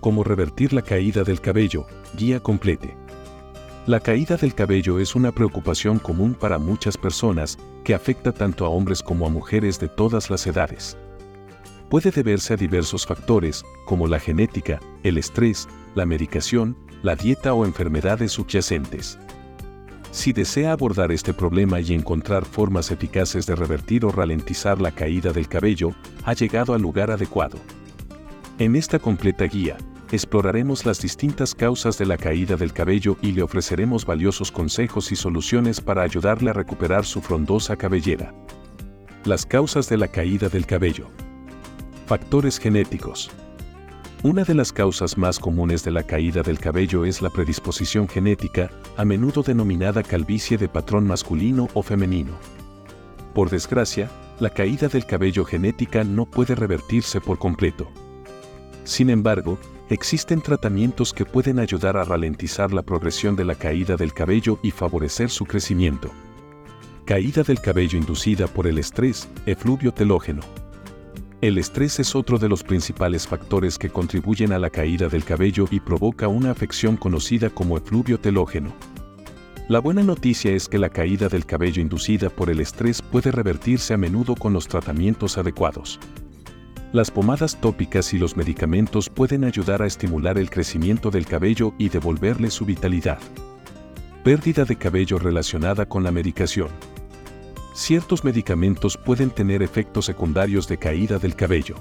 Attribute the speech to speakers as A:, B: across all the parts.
A: Cómo revertir la caída del cabello, guía complete. La caída del cabello es una preocupación común para muchas personas que afecta tanto a hombres como a mujeres de todas las edades. Puede deberse a diversos factores, como la genética, el estrés, la medicación, la dieta o enfermedades subyacentes. Si desea abordar este problema y encontrar formas eficaces de revertir o ralentizar la caída del cabello, ha llegado al lugar adecuado. En esta completa guía, exploraremos las distintas causas de la caída del cabello y le ofreceremos valiosos consejos y soluciones para ayudarle a recuperar su frondosa cabellera. Las causas de la caída del cabello. Factores genéticos. Una de las causas más comunes de la caída del cabello es la predisposición genética, a menudo denominada calvicie de patrón masculino o femenino. Por desgracia, la caída del cabello genética no puede revertirse por completo. Sin embargo, existen tratamientos que pueden ayudar a ralentizar la progresión de la caída del cabello y favorecer su crecimiento. Caída del cabello inducida por el estrés, efluvio telógeno. El estrés es otro de los principales factores que contribuyen a la caída del cabello y provoca una afección conocida como efluvio telógeno. La buena noticia es que la caída del cabello inducida por el estrés puede revertirse a menudo con los tratamientos adecuados. Las pomadas tópicas y los medicamentos pueden ayudar a estimular el crecimiento del cabello y devolverle su vitalidad. Pérdida de cabello relacionada con la medicación. Ciertos medicamentos pueden tener efectos secundarios de caída del cabello.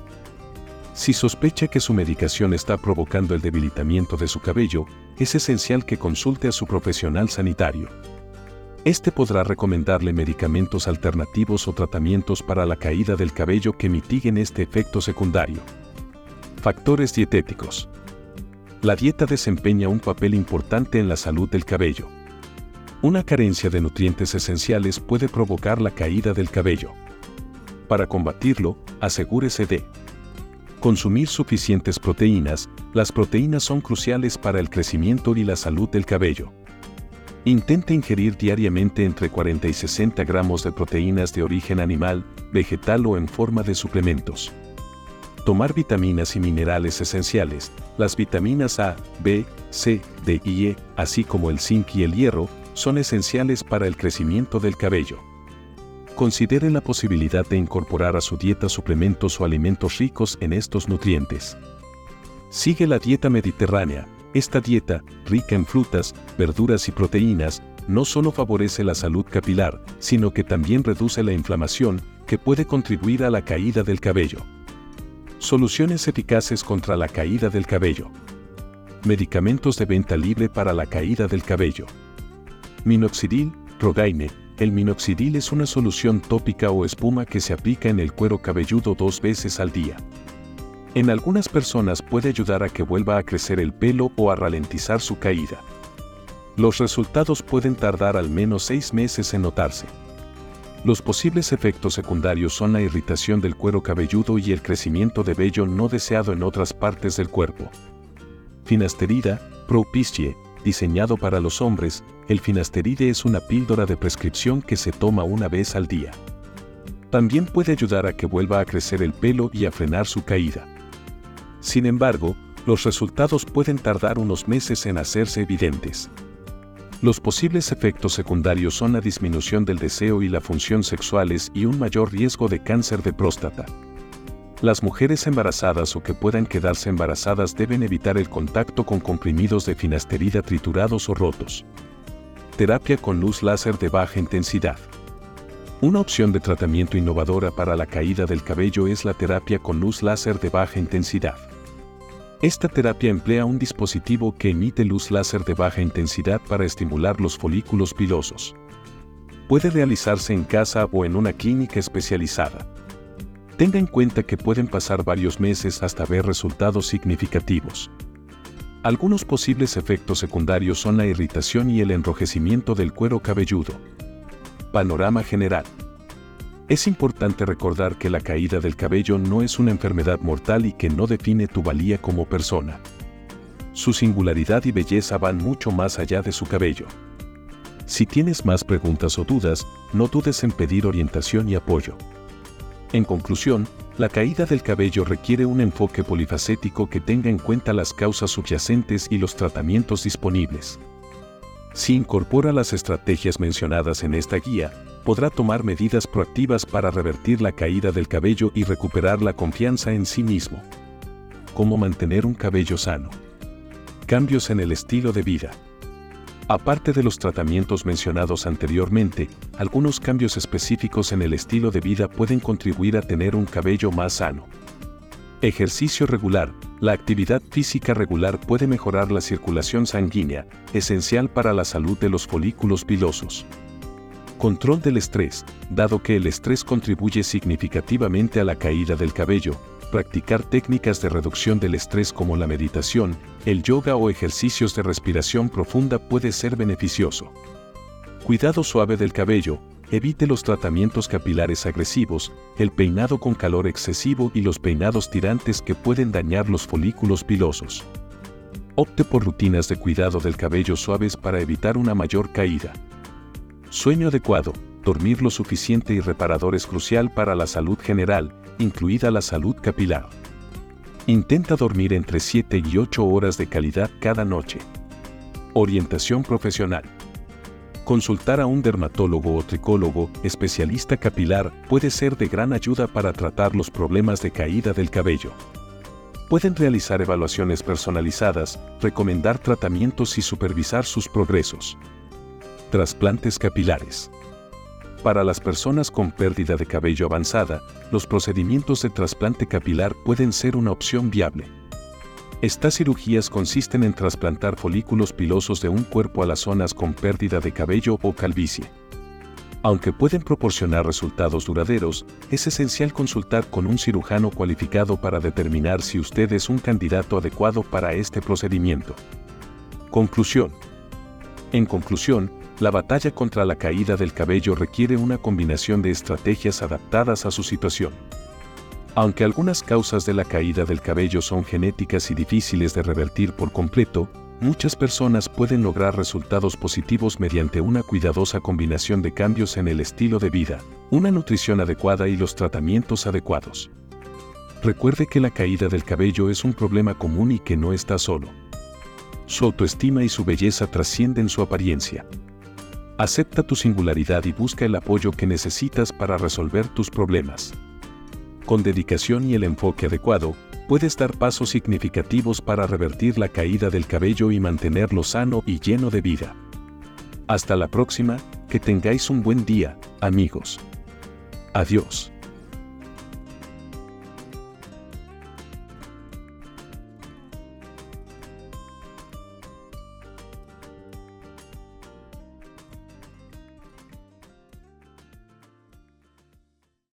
A: Si sospecha que su medicación está provocando el debilitamiento de su cabello, es esencial que consulte a su profesional sanitario. Este podrá recomendarle medicamentos alternativos o tratamientos para la caída del cabello que mitiguen este efecto secundario. Factores dietéticos. La dieta desempeña un papel importante en la salud del cabello. Una carencia de nutrientes esenciales puede provocar la caída del cabello. Para combatirlo, asegúrese de consumir suficientes proteínas. Las proteínas son cruciales para el crecimiento y la salud del cabello. Intente ingerir diariamente entre 40 y 60 gramos de proteínas de origen animal, vegetal o en forma de suplementos. Tomar vitaminas y minerales esenciales. Las vitaminas A, B, C, D y E, así como el zinc y el hierro, son esenciales para el crecimiento del cabello. Considere la posibilidad de incorporar a su dieta suplementos o alimentos ricos en estos nutrientes. Sigue la dieta mediterránea. Esta dieta, rica en frutas, verduras y proteínas, no solo favorece la salud capilar, sino que también reduce la inflamación, que puede contribuir a la caída del cabello. Soluciones eficaces contra la caída del cabello. Medicamentos de venta libre para la caída del cabello. Minoxidil, Rogaine. El minoxidil es una solución tópica o espuma que se aplica en el cuero cabelludo dos veces al día. En algunas personas puede ayudar a que vuelva a crecer el pelo o a ralentizar su caída. Los resultados pueden tardar al menos seis meses en notarse. Los posibles efectos secundarios son la irritación del cuero cabelludo y el crecimiento de vello no deseado en otras partes del cuerpo. Finasterida, propicie, diseñado para los hombres, el finasteride es una píldora de prescripción que se toma una vez al día. También puede ayudar a que vuelva a crecer el pelo y a frenar su caída. Sin embargo, los resultados pueden tardar unos meses en hacerse evidentes. Los posibles efectos secundarios son la disminución del deseo y la función sexuales y un mayor riesgo de cáncer de próstata. Las mujeres embarazadas o que puedan quedarse embarazadas deben evitar el contacto con comprimidos de finasterida triturados o rotos. Terapia con luz láser de baja intensidad. Una opción de tratamiento innovadora para la caída del cabello es la terapia con luz láser de baja intensidad. Esta terapia emplea un dispositivo que emite luz láser de baja intensidad para estimular los folículos pilosos. Puede realizarse en casa o en una clínica especializada. Tenga en cuenta que pueden pasar varios meses hasta ver resultados significativos. Algunos posibles efectos secundarios son la irritación y el enrojecimiento del cuero cabelludo. Panorama general. Es importante recordar que la caída del cabello no es una enfermedad mortal y que no define tu valía como persona. Su singularidad y belleza van mucho más allá de su cabello. Si tienes más preguntas o dudas, no dudes en pedir orientación y apoyo. En conclusión, la caída del cabello requiere un enfoque polifacético que tenga en cuenta las causas subyacentes y los tratamientos disponibles. Si incorpora las estrategias mencionadas en esta guía, podrá tomar medidas proactivas para revertir la caída del cabello y recuperar la confianza en sí mismo. ¿Cómo mantener un cabello sano? Cambios en el estilo de vida. Aparte de los tratamientos mencionados anteriormente, algunos cambios específicos en el estilo de vida pueden contribuir a tener un cabello más sano. Ejercicio regular. La actividad física regular puede mejorar la circulación sanguínea, esencial para la salud de los folículos pilosos. Control del estrés. Dado que el estrés contribuye significativamente a la caída del cabello, practicar técnicas de reducción del estrés como la meditación, el yoga o ejercicios de respiración profunda puede ser beneficioso. Cuidado suave del cabello, evite los tratamientos capilares agresivos, el peinado con calor excesivo y los peinados tirantes que pueden dañar los folículos pilosos. Opte por rutinas de cuidado del cabello suaves para evitar una mayor caída. Sueño adecuado, dormir lo suficiente y reparador es crucial para la salud general, incluida la salud capilar. Intenta dormir entre 7 y 8 horas de calidad cada noche. Orientación profesional. Consultar a un dermatólogo o tricólogo, especialista capilar, puede ser de gran ayuda para tratar los problemas de caída del cabello. Pueden realizar evaluaciones personalizadas, recomendar tratamientos y supervisar sus progresos. Trasplantes capilares. Para las personas con pérdida de cabello avanzada, los procedimientos de trasplante capilar pueden ser una opción viable. Estas cirugías consisten en trasplantar folículos pilosos de un cuerpo a las zonas con pérdida de cabello o calvicie. Aunque pueden proporcionar resultados duraderos, es esencial consultar con un cirujano cualificado para determinar si usted es un candidato adecuado para este procedimiento. Conclusión. En conclusión, la batalla contra la caída del cabello requiere una combinación de estrategias adaptadas a su situación. Aunque algunas causas de la caída del cabello son genéticas y difíciles de revertir por completo, muchas personas pueden lograr resultados positivos mediante una cuidadosa combinación de cambios en el estilo de vida, una nutrición adecuada y los tratamientos adecuados. Recuerde que la caída del cabello es un problema común y que no está solo. Su autoestima y su belleza trascienden su apariencia. Acepta tu singularidad y busca el apoyo que necesitas para resolver tus problemas. Con dedicación y el enfoque adecuado, puedes dar pasos significativos para revertir la caída del cabello y mantenerlo sano y lleno de vida. Hasta la próxima, que tengáis un buen día, amigos. Adiós.